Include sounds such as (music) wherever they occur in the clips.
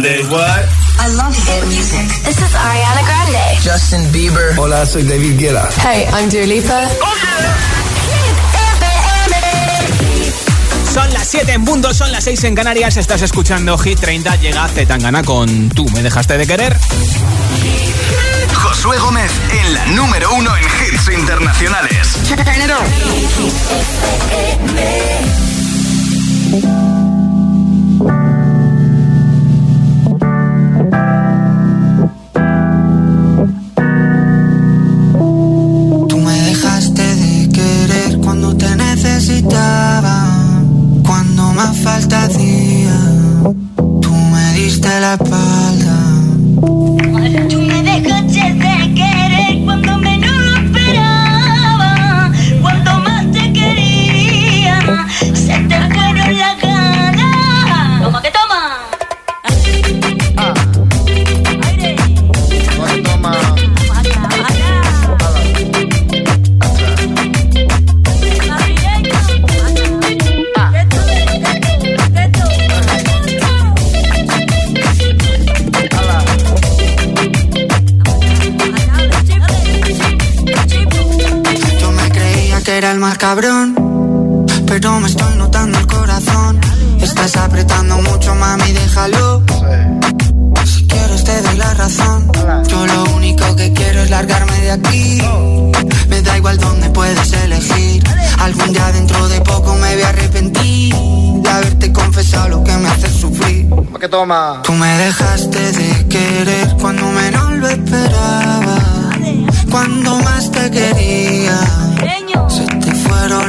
De what? I love hit music. This is Ariana Grande. Justin Bieber. Hola, soy David Guetta. Hey, I'm Dua Lipa. Son las 7 en punto, son las 6 en Canarias. Estás escuchando Hit 30. Llega Zetangana con Tú me dejaste de querer. Josué Gómez en la número uno en hits internacionales. Tú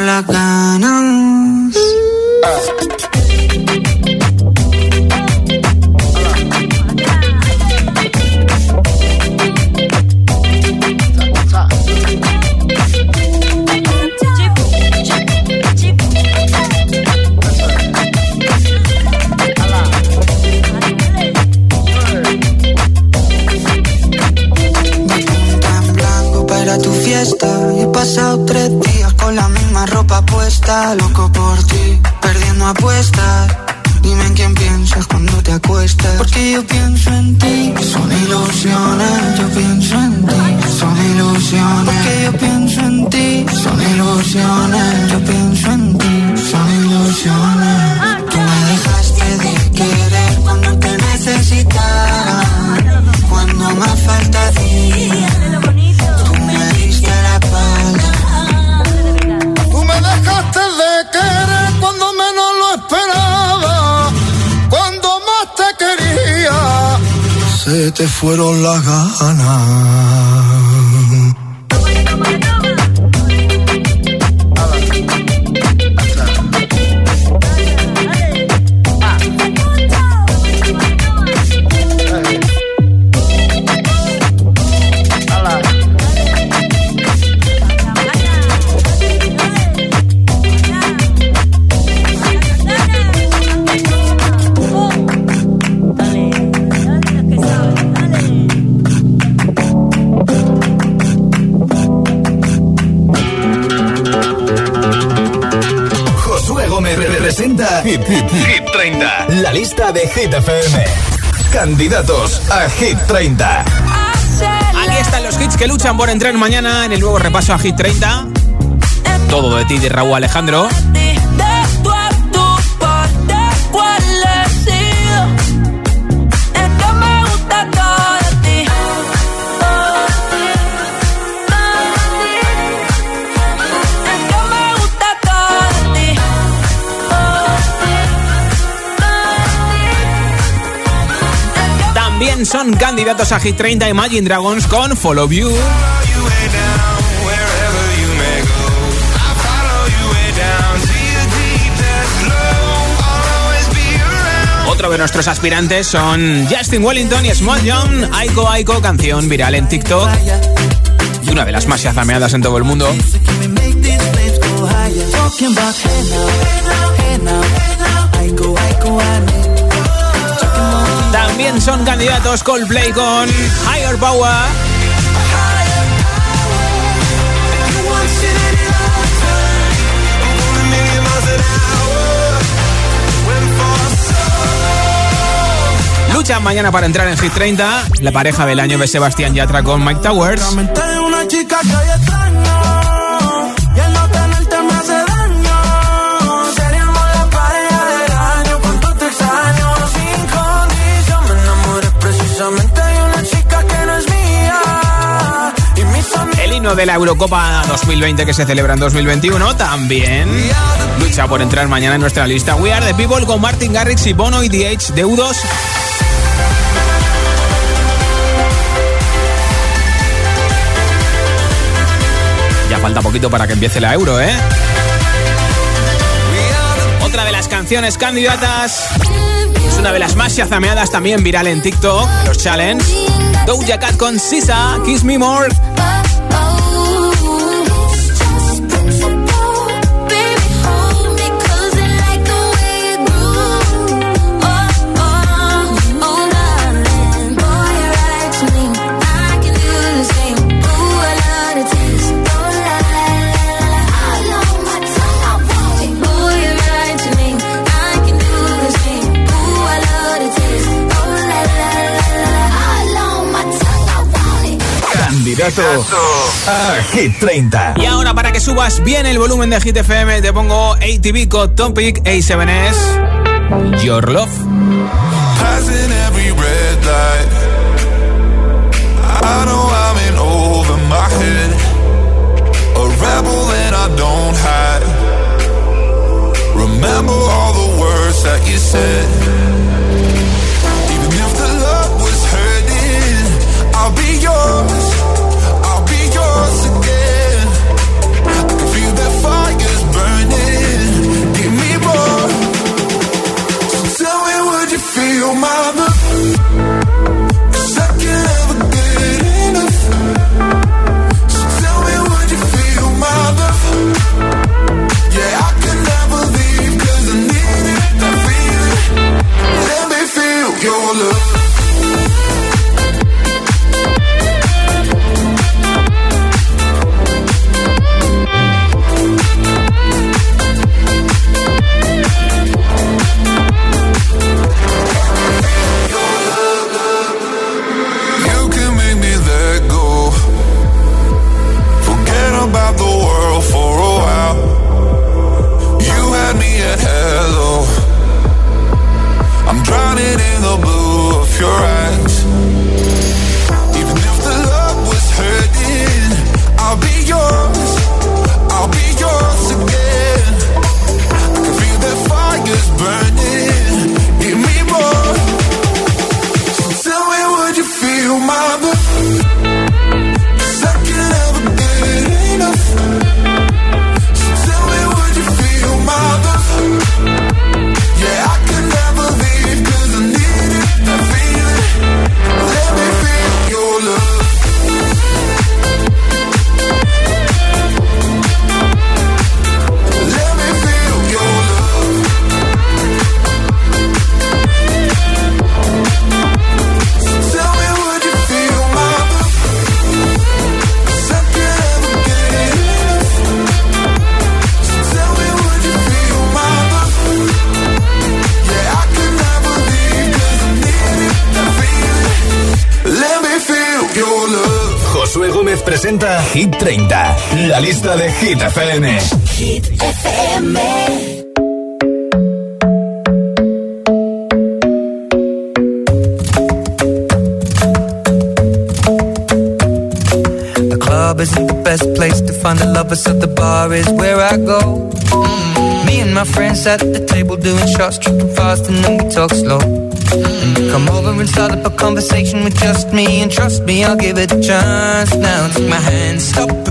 las ganas. Te Candidatos a Hit 30. Aquí están los hits que luchan por entrar mañana en el nuevo repaso a Hit 30. Todo de ti de Raúl Alejandro. Son candidatos a Hit 30 Imagine Dragons con Follow You. Otro de nuestros aspirantes son Justin Wellington y Small John, Aiko Aiko, canción viral en TikTok y una de las más yazameadas en todo el mundo. También son candidatos Coldplay con Higher Power. luchan mañana para entrar en Hit 30. La pareja del año de Sebastián Yatra con Mike Towers. Himno de la Eurocopa 2020 que se celebra en 2021 también lucha por entrar mañana en nuestra lista. We Are The People con Martin Garrix y Bono y DH de U2. Ya falta poquito para que empiece la Euro, ¿eh? Otra de las canciones candidatas es una de las más chazameadas también viral en TikTok, los challenge. Doja Cat con Sisa, Kiss Me More. A Hit 30. Y ahora para que subas bien el volumen de Hit FM te pongo ATV con Topic A7S Your Love. Passing every red light. I know I'm in over my head. A rebel and I don't hide. Remember all the words that you said. Lista de Hit FM. Hit FM. The club isn't the best place to find the lovers, so the bar is where I go. Mm. Me and my friends at the table doing shots, tripping fast, and then we talk slow. Come over and start up a conversation with just me And trust me, I'll give it a chance Now take my hand, stop it,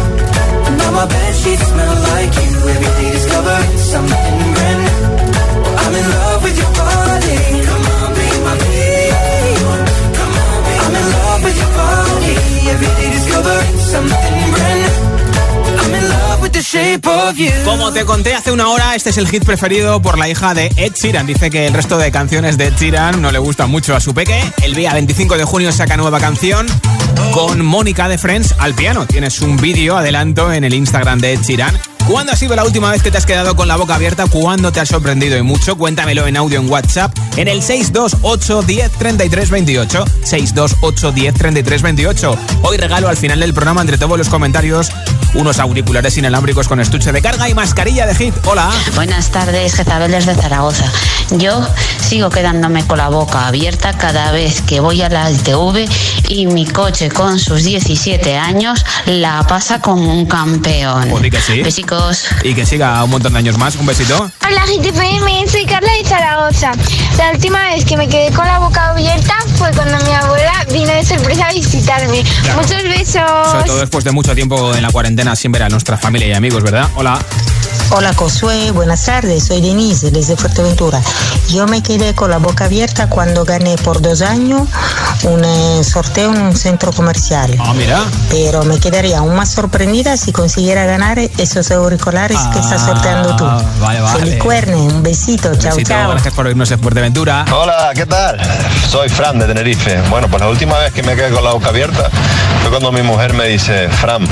My bed sheets smell like you. Every day discovering something brand new. I'm in love with your body. Come on, be my baby. Come on, be I'm in love with your body. Every day discovering something brand new. Como te conté hace una hora, este es el hit preferido por la hija de Ed Sheeran. Dice que el resto de canciones de Ed Sheeran no le gustan mucho a su peque. El día 25 de junio saca nueva canción con Mónica de Friends al piano. Tienes un vídeo adelanto en el Instagram de Ed Sheeran. ¿Cuándo ha sido la última vez que te has quedado con la boca abierta? ¿Cuándo te ha sorprendido y mucho? Cuéntamelo en audio en WhatsApp en el 628 10 33 28. 628 10 33 28. Hoy regalo al final del programa entre todos los comentarios unos auriculares inalámbricos con estuche de carga y mascarilla de hit. Hola. Buenas tardes, Jezabel desde Zaragoza. Yo sigo quedándome con la boca abierta cada vez que voy a la ITV y mi coche con sus 17 años la pasa como un campeón. Pues que Besicos. Y que siga un montón de años más. Un besito. Hola GTPM, soy Carla de Zaragoza. La última vez que me quedé con la boca abierta fue cuando mi abuela vino de sorpresa a visitarme. Claro. Muchos besos. Sobre todo después de mucho tiempo en la cuarentena sin ver a nuestra familia y amigos, ¿verdad? Hola. Hola Josué, buenas tardes, soy Denise desde Fuerteventura. Yo me quedé con la boca abierta cuando gané por dos años un eh, sorteo en un centro comercial. Ah, mira. Pero me quedaría aún más sorprendida si consiguiera ganar esos auriculares que estás sorteando tú. Ah, Vale, vale. Feliz cuerne, un besito, chao, chao. gracias por oírnos en Fuerteventura. Hola, ¿qué tal? Soy Fran de Tenerife. Bueno, pues la última vez que me quedé con la boca abierta fue cuando mi mujer me dice, Fran,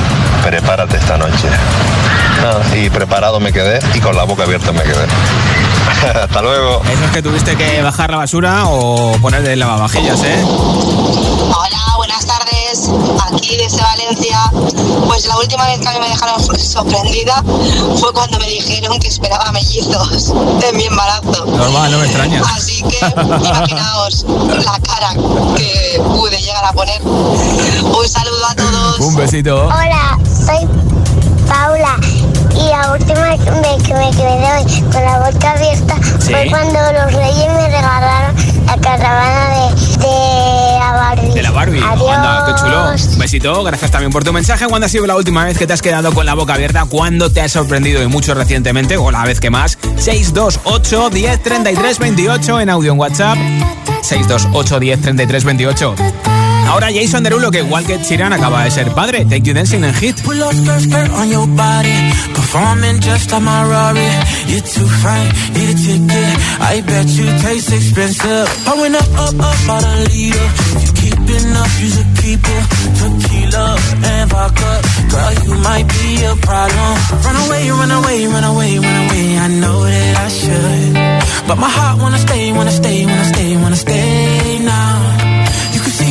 prepárate esta noche. Y preparado me quedé y con la boca abierta me quedé. (laughs) Hasta luego. Eso es que tuviste que bajar la basura o poner el lavavajillas, ¿eh? Hola, tardes. Aquí desde Valencia. Pues la última vez que a mí me dejaron sorprendida fue cuando me dijeron que esperaba mellizos en mi embarazo. Normal, no me extraña. Así que imaginaos la cara que pude llegar a poner. Un saludo a todos. Un besito. Hola, soy Paula. Y la última vez que me quedé hoy con la boca abierta Sí. fue cuando los reyes me regalaron la caravana de, de la Barbie. De la Barbie. Adiós. Anda, qué chulo. Un besito. Gracias también por tu mensaje. ¿Cuándo ha sido la última vez que te has quedado con la boca abierta? ¿Cuándo te has sorprendido y mucho recientemente? O la vez que más. 628 10 33 28 en audio en WhatsApp. 628 10 33 28. Ahora Jason Derulo, que igual que Chiran acaba de ser padre. Take You Dancing en Hit. Pull up skirt, skirt on your body. Performing just like my Rari. You're too fine, need a ticket. I bet you taste expensive. Pouring up, up, up, out a leader. You keeping up, you's a keeper. Tequila and vodka. Girl, you might be a problem. Run away, run away, run away, run away. I know that I should. But my heart wanna stay, wanna stay, wanna stay, wanna stay now.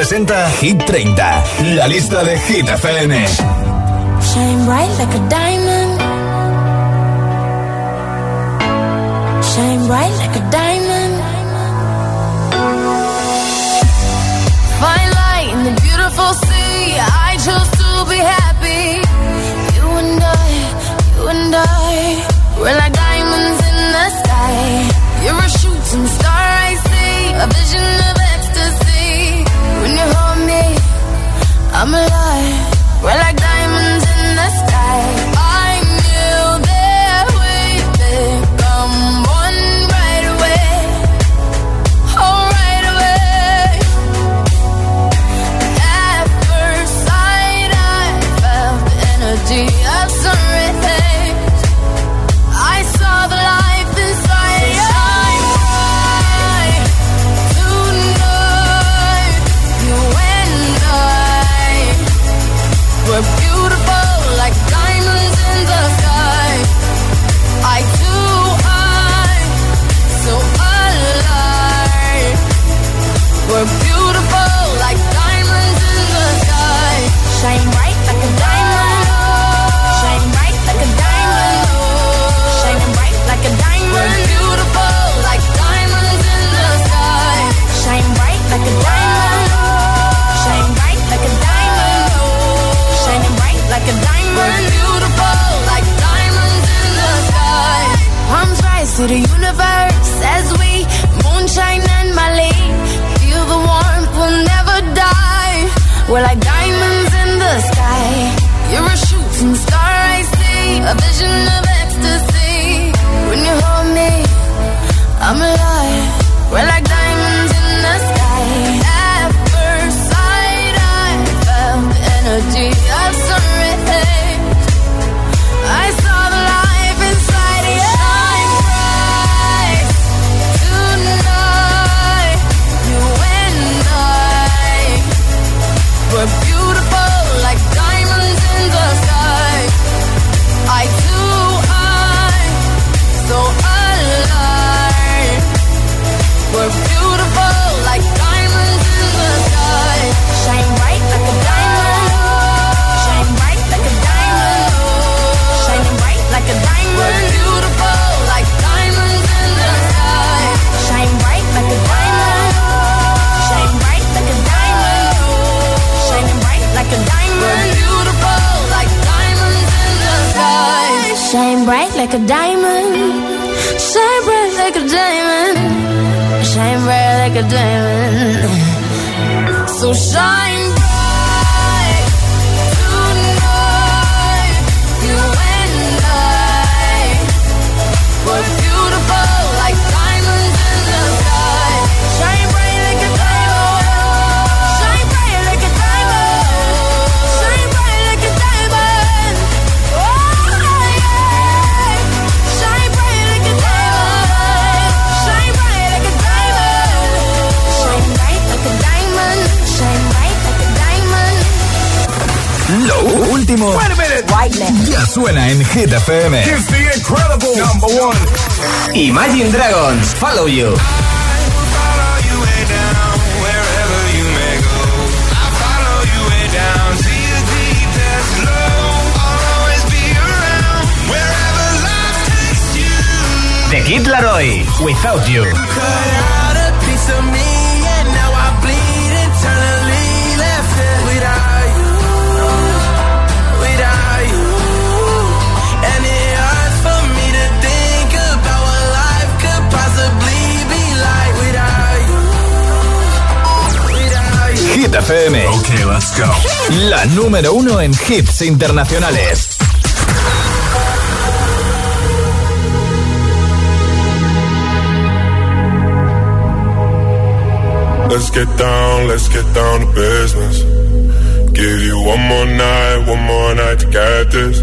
presenta Hit 30, la lista de Hit FM. Shine bright like a diamond. To the universe diamond. So shine suena en Hit FM. The incredible number one. Imagine Dragons, Follow You. The Kid Laroi, Without You. Hit FM. Okay, let's go. La número uno en hits internacionales. Let's get down, let's get down to business. Give you one more night, one more night to get this.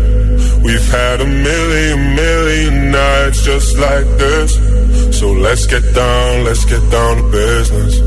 We've had a million, million nights just like this. So let's get down, let's get down to business.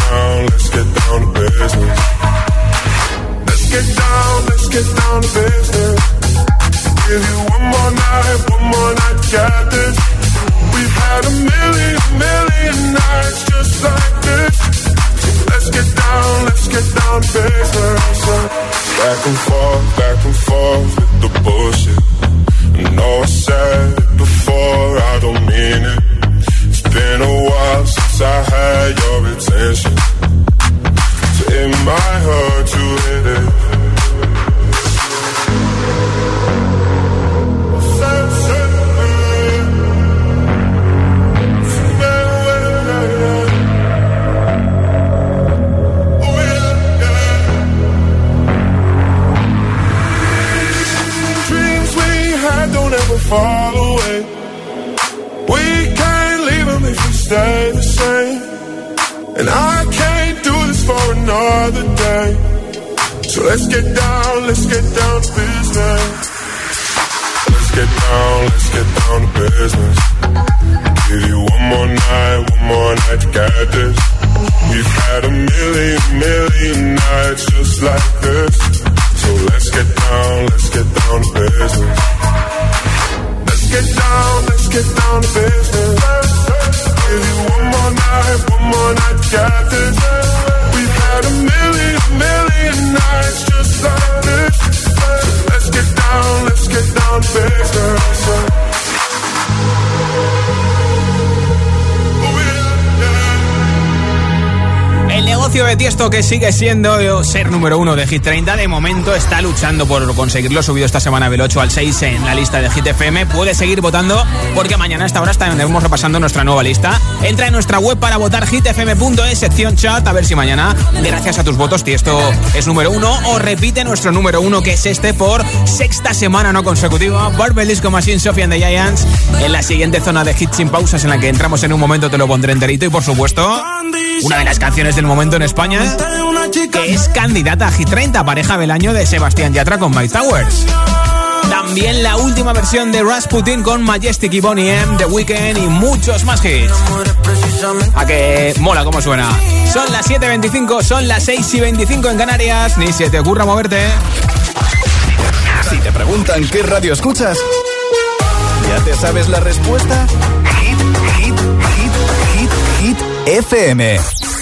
que sigue siendo ser número uno de Hit 30 de momento está luchando por conseguirlo subido esta semana del 8 al 6 en la lista de Hit FM. Puede seguir votando porque mañana a esta hora estaremos repasando nuestra nueva lista. Entra en nuestra web para votar hitfm.es sección chat a ver si mañana gracias a tus votos Tiesto es número uno o repite nuestro número uno que es este por sexta semana no consecutiva. Barbell Disco Machine, Sophie and the Giants en la siguiente zona de Hit sin pausas en la que entramos en un momento te lo pondré enterito y por supuesto una de las canciones del momento en España, que es candidata a Hit 30, pareja del año de Sebastián Yatra con My Towers. También la última versión de Rasputin con Majestic y Bonnie M, The Weeknd y muchos más hits. A que mola cómo suena. Son las 7.25, son las 6 y 25 en Canarias. Ni se te ocurra moverte. Si te preguntan qué radio escuchas, ¿ya te sabes la respuesta? Hit, hit, hit, hit, hit, FM.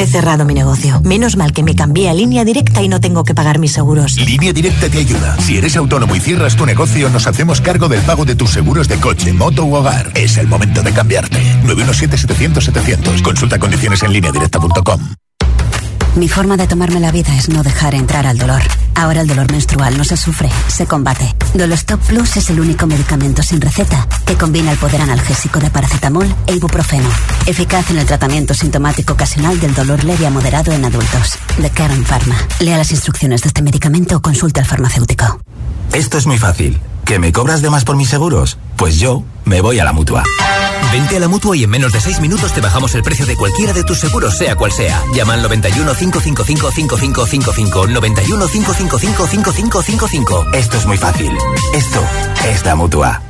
He cerrado mi negocio. Menos mal que me cambié a línea directa y no tengo que pagar mis seguros. Línea Directa te ayuda. Si eres autónomo y cierras tu negocio, nos hacemos cargo del pago de tus seguros de coche, moto u hogar. Es el momento de cambiarte. 917-700-700. Consulta condiciones en lineadirecta.com. Mi forma de tomarme la vida es no dejar entrar al dolor. Ahora el dolor menstrual no se sufre, se combate. Dolostop Plus es el único medicamento sin receta que combina el poder analgésico de paracetamol e ibuprofeno. Eficaz en el tratamiento sintomático ocasional del dolor leve a moderado en adultos. De Karen Pharma. Lea las instrucciones de este medicamento o consulte al farmacéutico. Esto es muy fácil. ¿Que me cobras de más por mis seguros? Pues yo me voy a la mutua. Vente a la mutua y en menos de 6 minutos te bajamos el precio de cualquiera de tus seguros, sea cual sea. Llama al 91 555 5555. 91 555 5555. Esto es muy fácil. Esto es la mutua.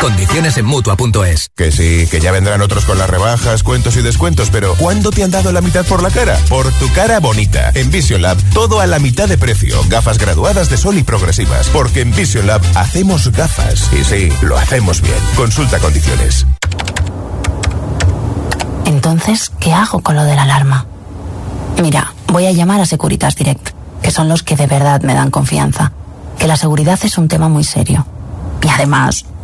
Condiciones en mutua.es. Que sí, que ya vendrán otros con las rebajas, cuentos y descuentos, pero ¿cuándo te han dado la mitad por la cara? Por tu cara bonita. En Vision Lab, todo a la mitad de precio. Gafas graduadas de sol y progresivas. Porque en Vision Lab hacemos gafas. Y sí, lo hacemos bien. Consulta condiciones. Entonces, ¿qué hago con lo de la alarma? Mira, voy a llamar a Securitas Direct, que son los que de verdad me dan confianza. Que la seguridad es un tema muy serio. Y además,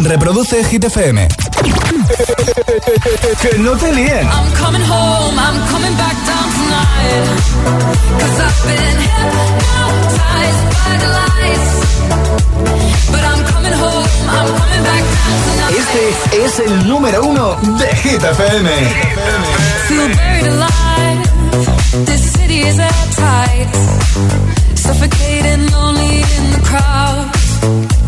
Reproduce Hit FM. que no te líen. I'm coming home, I'm coming back down tonight. Cause I've been hypnotized by the lights. But I'm coming home, I'm coming back down tonight. Este es el número uno de Hit FM. Feel buried alive. This city is at tight. Suffocating lonely in the crowd.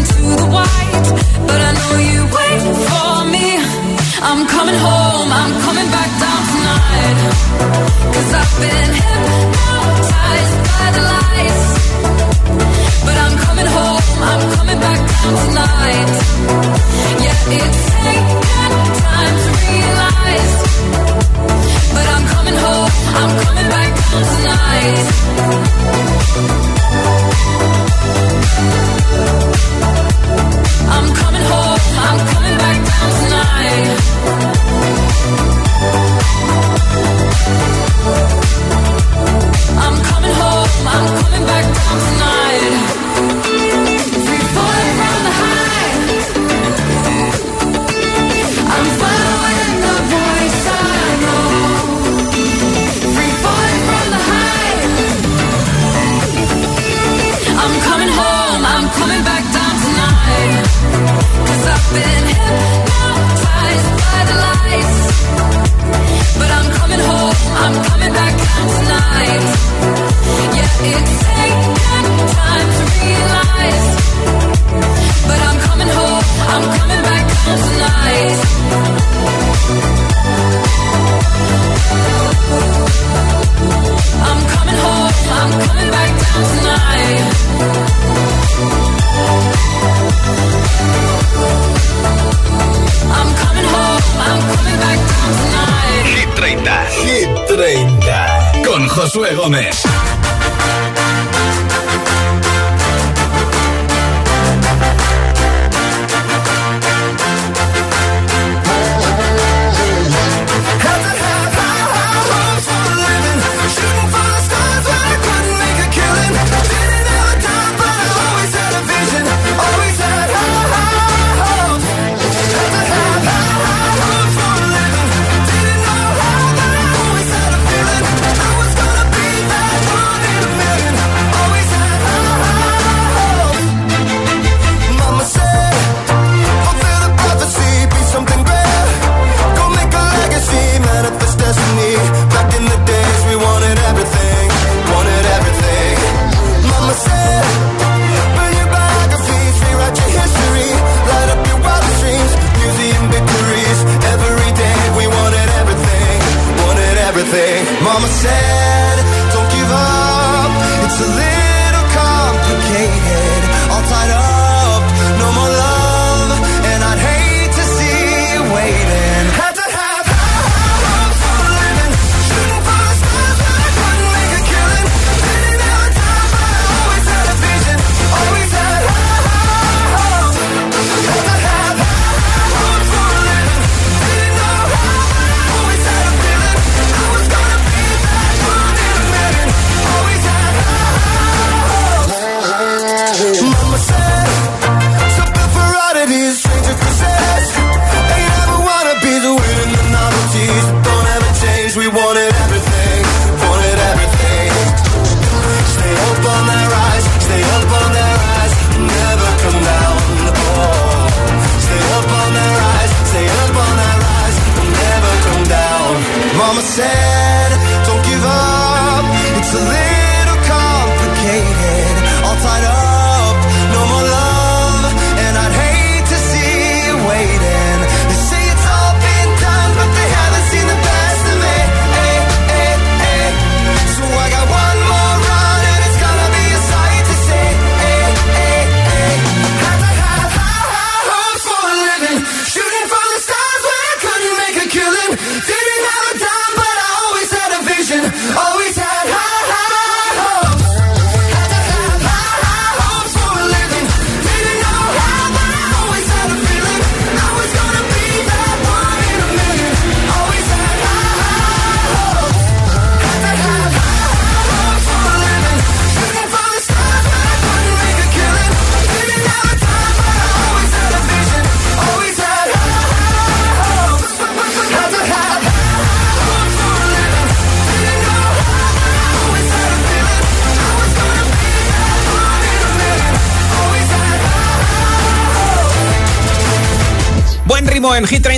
But I know you wait for me. I'm coming home, I'm coming back down tonight.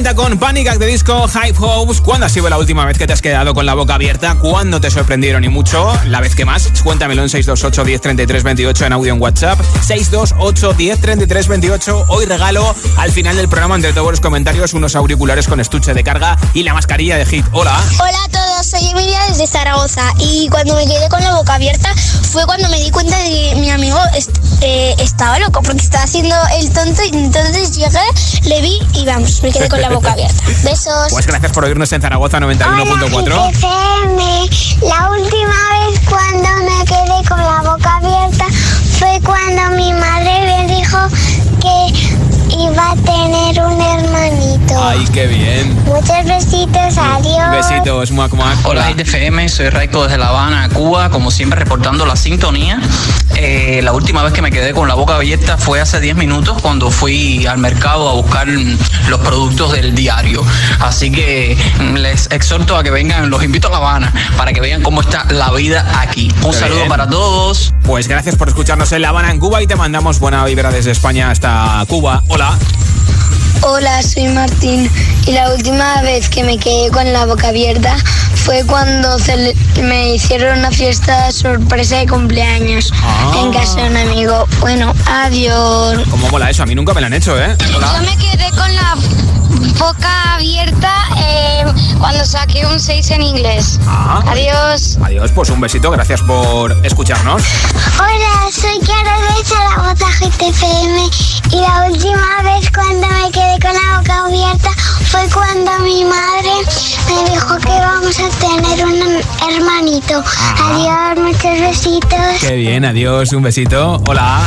30 con Panic the Disco, Hype Hopes. ¿Cuándo ha sido la última vez que te has quedado con la boca abierta? ¿Cuándo te sorprendieron y mucho? La vez que más, cuéntamelo en 628 10 28 en audio en WhatsApp. 628 10 28. Hoy regalo al final del programa entre todos los comentarios unos auriculares con estuche de carga y la mascarilla de Hit. Hola. Hola a todos, soy Emilia desde Zaragoza y cuando me quedé con la boca abierta fue cuando me di cuenta de que mi amigo eh, estaba loco porque estaba haciendo el tonto y entonces llegué, le vi y vamos, me quedé con la boca abierta. (laughs) Besos. Pues gracias por oírnos en Zaragoza 91.4. FM, la última vez cuando me quedé con la boca abierta fue cuando mi madre me dijo que iba a tener un hermanito. Ay, qué bien. Muchos besitos, adiós. Besitos, muac, muac. Hola, ITFM, soy Raico desde La Habana, Cuba, como siempre reportando la sintonía. Eh, la última vez que me quedé con la boca abierta fue hace 10 minutos cuando fui al mercado a buscar los productos del diario. Así que mm, les exhorto a que vengan, los invito a La Habana para que vean cómo está la vida aquí. Un saludo bien. para todos. Pues gracias por escucharnos en La Habana, en Cuba, y te mandamos buena vibra desde España hasta Cuba. Hola. Hola, soy Martín y la última vez que me quedé con la boca abierta fue cuando me hicieron una fiesta sorpresa de cumpleaños Ah. en casa de un amigo. Bueno, adiós. ¿Cómo mola eso? A mí nunca me lo han hecho, ¿eh? Hola. me quedé con la boca abierta eh, cuando saqué un 6 en inglés. Ah. Adiós. Adiós, pues un besito, gracias por escucharnos. Hola, soy Carol de GTFM y la última vez cuando me quedé con la boca abierta fue cuando mi madre me dijo que vamos a tener un hermanito. Adiós, muchos besitos. Qué bien, adiós, un besito. Hola.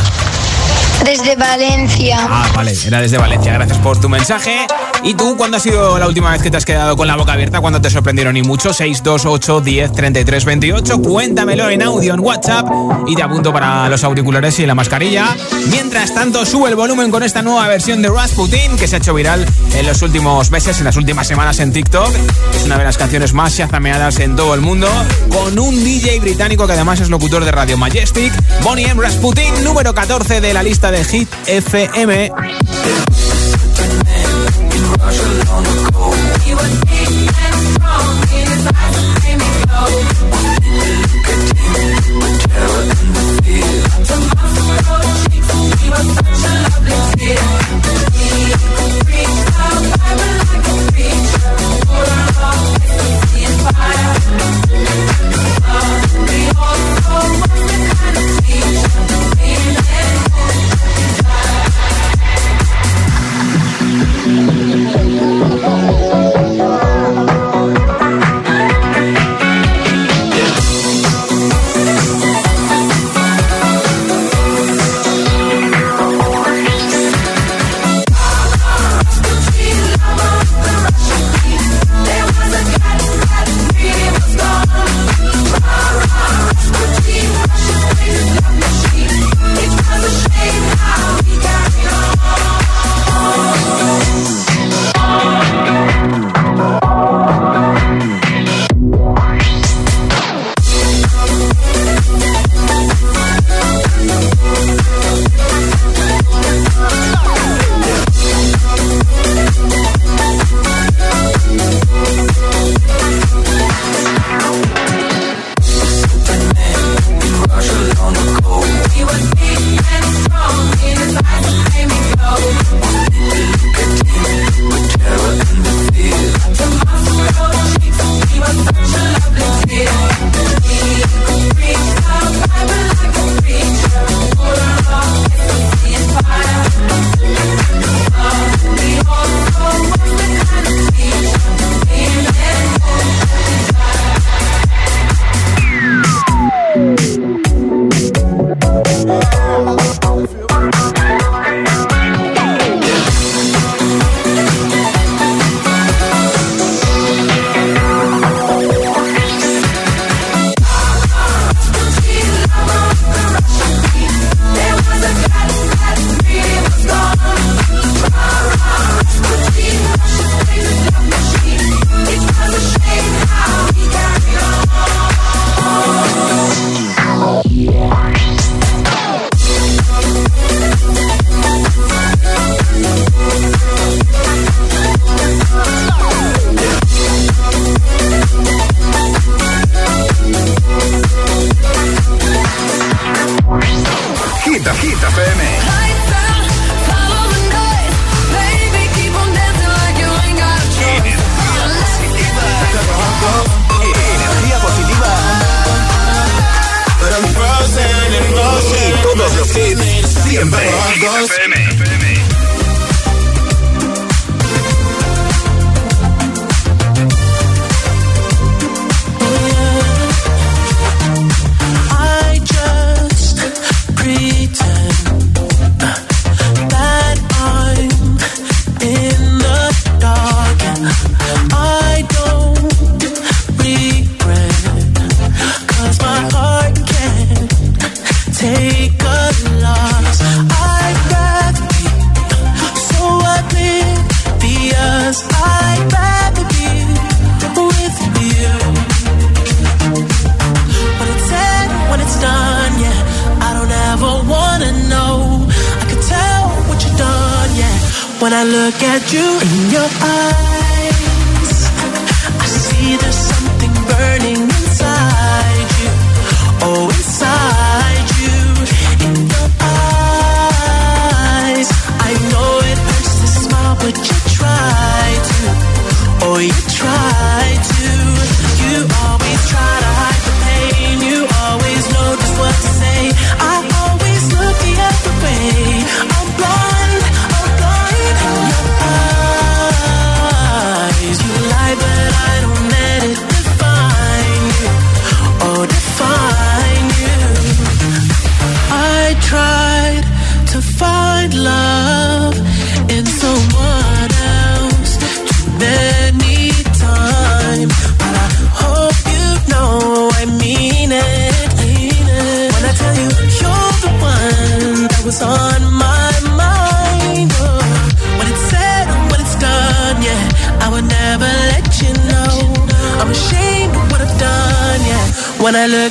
Desde Valencia. Ah, vale, era desde Valencia. Gracias por tu mensaje. ¿Y tú cuándo ha sido la última vez que te has quedado con la boca abierta? ¿Cuándo te sorprendieron y mucho? 628 10 33 28. Cuéntamelo en audio en WhatsApp y te apunto para los auriculares y la mascarilla. Mientras tanto, sube el volumen con esta nueva versión de Rasputin que se ha hecho viral en los últimos meses, en las últimas semanas en TikTok. Es una de las canciones más chazameadas en todo el mundo, con un DJ británico que además es locutor de Radio Majestic, Bonnie M. Rasputin, número 14 de la lista de Hit FM. Yeah.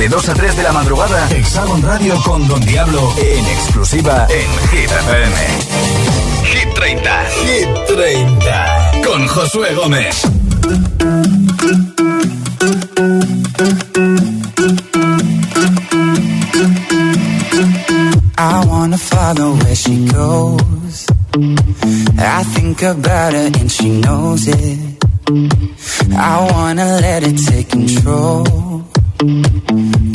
de 2 a 3 de la madrugada, Hexagon Radio con Don Diablo en exclusiva en Hit FM. Hit 30. Hit 30. Con Josué Gómez. I wanna follow where she goes. I think about her and she knows it. I wanna let it take control.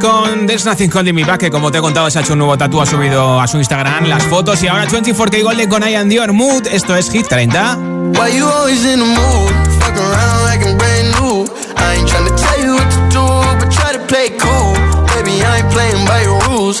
Con There's Nothing Holding Me Back, que como te he contado se ha hecho un nuevo tatu, ha subido a su Instagram las fotos y ahora 24K Golden con I Am Dior Mood. Esto es Hit 30. Why you always in the mood? Fuck around like I'm brand new. I ain't tryna tell you what to do, but try to play cool. Baby, I ain't playing by your rules.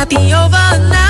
happy overnight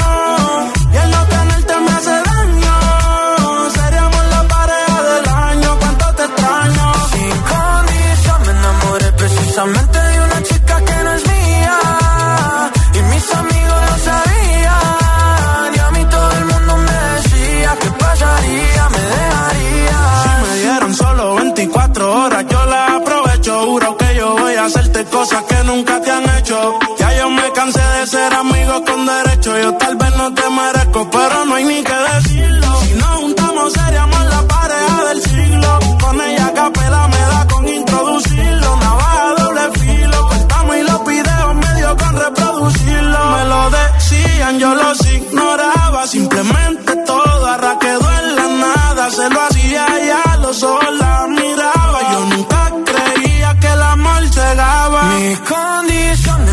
ser amigo con derecho. Yo tal vez no te merezco, pero no hay ni que decirlo. Si nos juntamos, seríamos la pareja del siglo. Con ella capela me da con introducirlo. Navaja doble filo. Cortamos y los videos medio con reproducirlo. Me lo decían, yo los ignoraba. Simplemente todo arra quedó en la nada. Se lo hacía ya, los ojos la miraba. Yo nunca creía que el amor llegaba. Mi condición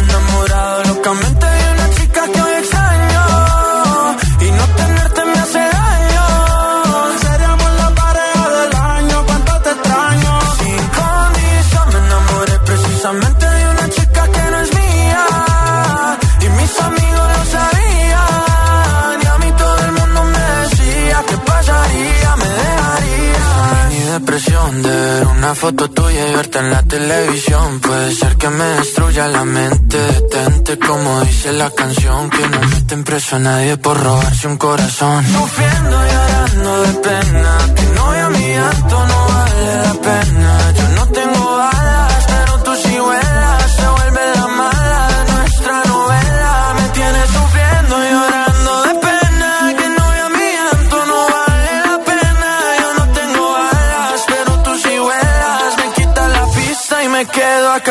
foto tuya y verte en la televisión. Puede ser que me destruya la mente. Detente como dice la canción. Que no meten preso a nadie por robarse un corazón. Sufriendo y llorando de pena. Que no a mi llanto no vale la pena.